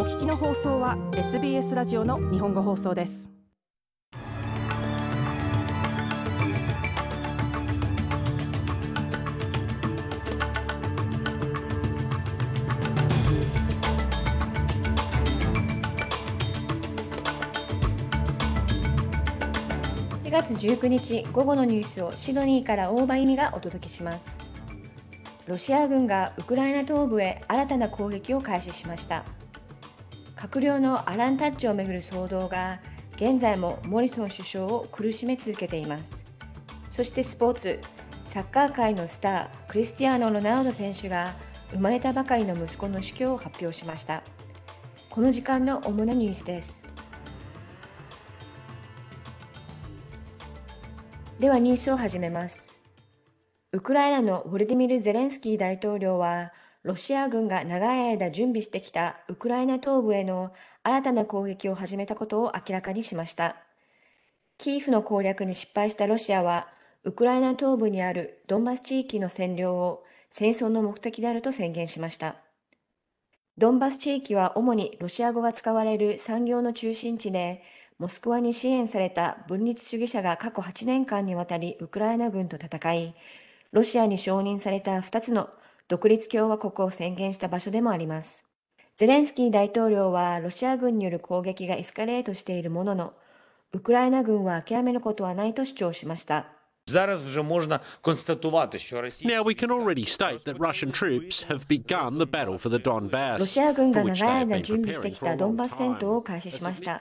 お聞きの放送は SBS ラジオの日本語放送です。4月19日午後のニュースをシドニーから大場意味がお届けします。ロシア軍がウクライナ東部へ新たな攻撃を開始しました。閣僚のアランタッチをめぐる騒動が現在もモリソン首相を苦しめ続けています。そしてスポーツサッカー界のスタークリスティアーノ・ロナウド選手が生まれたばかりの息子の死去を発表しました。この時間の主なニュースです。ではニュースを始めます。ウクライナのウォルディミル・ゼレンスキー大統領は、ロシア軍が長い間準備してきたウクライナ東部への新たな攻撃を始めたことを明らかにしました。キーフの攻略に失敗したロシアは、ウクライナ東部にあるドンバス地域の占領を戦争の目的であると宣言しました。ドンバス地域は主にロシア語が使われる産業の中心地で、モスクワに支援された分立主義者が過去8年間にわたりウクライナ軍と戦い、ロシアに承認された2つの独立共和国を宣言した場所でもあります。ゼレンスキー大統領はロシア軍による攻撃がエスカレートしているものの、ウクライナ軍は諦めることはないと主張しました。Now we can already state that Russian troops have begun the battle for the Donbass. ロシア軍が長い間準備してきたドンバス戦闘を開始しました。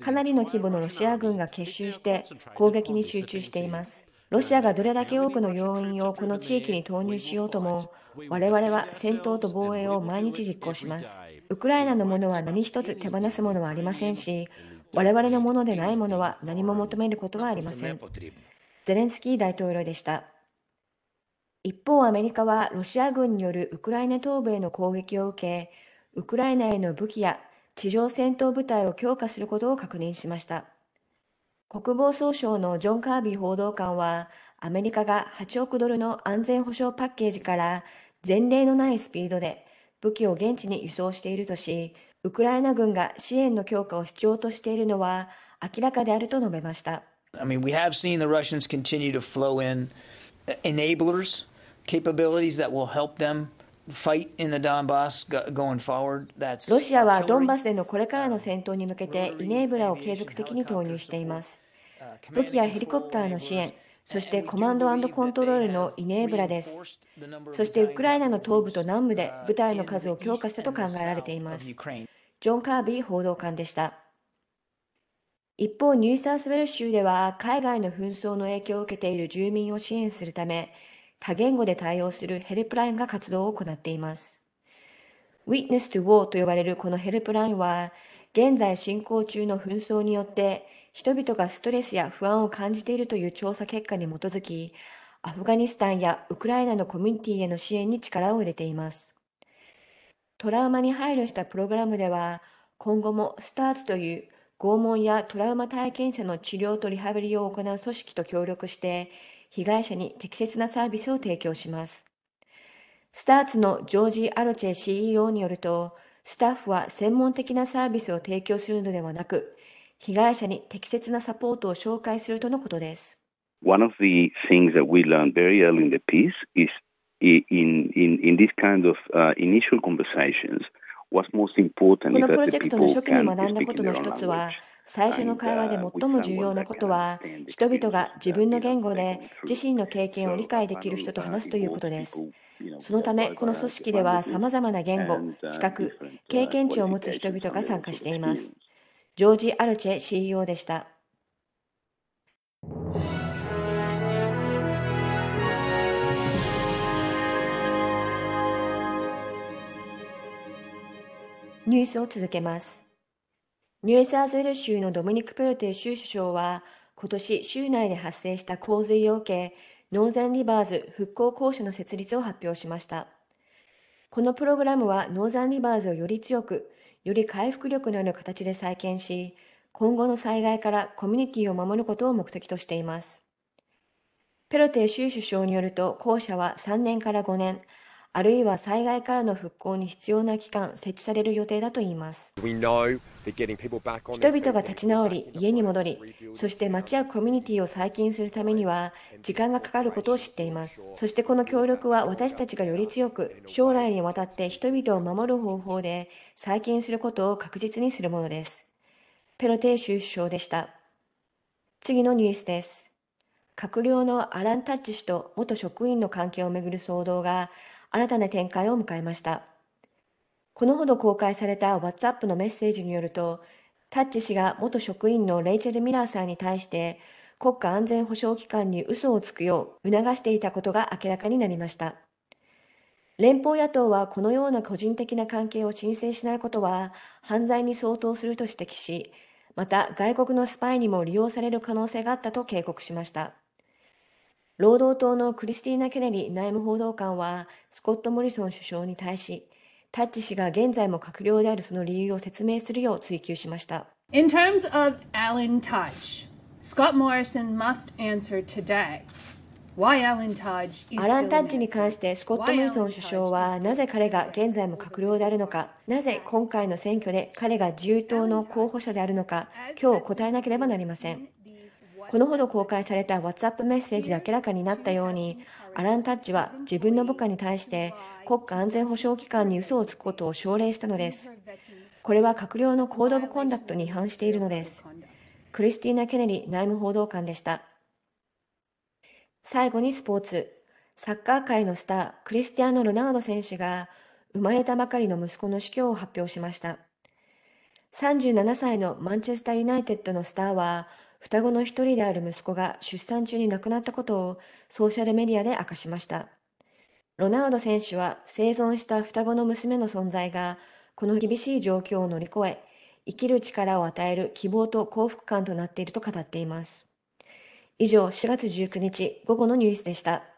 かなりの規模のロシア軍が結集して攻撃に集中しています。ロシアがどれだけ多くの要員をこの地域に投入しようとも、我々は戦闘と防衛を毎日実行します。ウクライナのものは何一つ手放すものはありませんし、我々のものでないものは何も求めることはありません。ゼレンスキー大統領でした。一方、アメリカはロシア軍によるウクライナ東部への攻撃を受け、ウクライナへの武器や地上戦闘部隊を強化することを確認しました。国防総省のジョン・カービー報道官は、アメリカが8億ドルの安全保障パッケージから前例のないスピードで武器を現地に輸送しているとし、ウクライナ軍が支援の強化を必要としているのは明らかであると述べました。I mean, we have seen the Russians continue to flow in enablers, capabilities that will help them ロシアはドンバスでのこれからの戦闘に向けてイネーブラを継続的に投入しています。武器やヘリコプターの支援、そしてコマンドコントロールのイネーブラです。そしてウクライナの東部と南部で部隊の数を強化したと考えられています。ジョン・カービー報道官でした。一方、ニューサースウェル州では海外の紛争の影響を受けている住民を支援するため、多言語で対応するヘルプラインが活動を行っています。Witness to War と呼ばれるこのヘルプラインは、現在進行中の紛争によって人々がストレスや不安を感じているという調査結果に基づき、アフガニスタンやウクライナのコミュニティへの支援に力を入れています。トラウマに配慮したプログラムでは、今後もスターツという拷問やトラウマ体験者の治療とリハビリを行う組織と協力して、被害者に適切なサービスを提供します。スターツのジョージ・アロチェ CEO によると、スタッフは専門的なサービスを提供するのではなく、被害者に適切なサポートを紹介するとのことです。One of the things that we learned very early in the piece is in, in, in this kind of uh, initial conversations, what's most important このプロジェクトの初最初の会話で最も重要なことは、人々が自分の言語で自身の経験を理解できる人と話すということです。そのため、この組織では様々な言語、資格、経験値を持つ人々が参加しています。ジョージ・アルチェ CEO でした。ニュースを続けます。ニューサウスウェールズ州のドミニク・ペロテ州首相は、今年州内で発生した洪水を受け、ノーザンリバーズ復興公社の設立を発表しました。このプログラムはノーザンリバーズをより強く、より回復力のある形で再建し、今後の災害からコミュニティを守ることを目的としています。ペロテ州首相によると、公社は3年から5年、あるいは災害からの復興に必要な期間設置される予定だといいます。人々が立ち直り、家に戻り、そして町やコミュニティを再建するためには時間がかかることを知っています。そしてこの協力は私たちがより強く、将来にわたって人々を守る方法で再建することを確実にするものです。ペロテーシュ首相でした。次のニュースです。閣僚のアラン・タッチ氏と元職員の関係をめぐる騒動が新たな展開を迎えました。このほど公開された WhatsApp のメッセージによると、タッチ氏が元職員のレイチェル・ミラーさんに対して国家安全保障機関に嘘をつくよう促していたことが明らかになりました。連邦野党はこのような個人的な関係を申請しないことは犯罪に相当すると指摘し、また外国のスパイにも利用される可能性があったと警告しました。労働党のクリスティーナ・ケネリ内務報道官は、スコット・モリソン首相に対し、タッチ氏が現在も閣僚であるその理由を説明するよう追及しました。In terms of Alan Tudge, Scott Morrison must answer today. アラン・タッチに関してスコット・モリソン首相はなぜ彼が現在も閣僚であるのか、なぜ今回の選挙で彼が自由党の候補者であるのか、今日答えなければなりません。このほど公開された WhatsApp メッセージで明らかになったように、アラン・タッチは自分の部下に対して国家安全保障機関に嘘をつくことを奨励したのです。これは閣僚のコード・オブ・コンダクトに違反しているのです。クリスティーナ・ケネリ内務報道官でした。最後にスポーツ。サッカー界のスター、クリスティアーノ・ロナウド選手が、生まれたばかりの息子の死去を発表しました。37歳のマンチェスター・ユナイテッドのスターは、双子の一人である息子が出産中に亡くなったことをソーシャルメディアで明かしました。ロナウド選手は生存した双子の娘の存在がこの厳しい状況を乗り越え、生きる力を与える希望と幸福感となっていると語っています。以上、4月19日午後のニュースでした。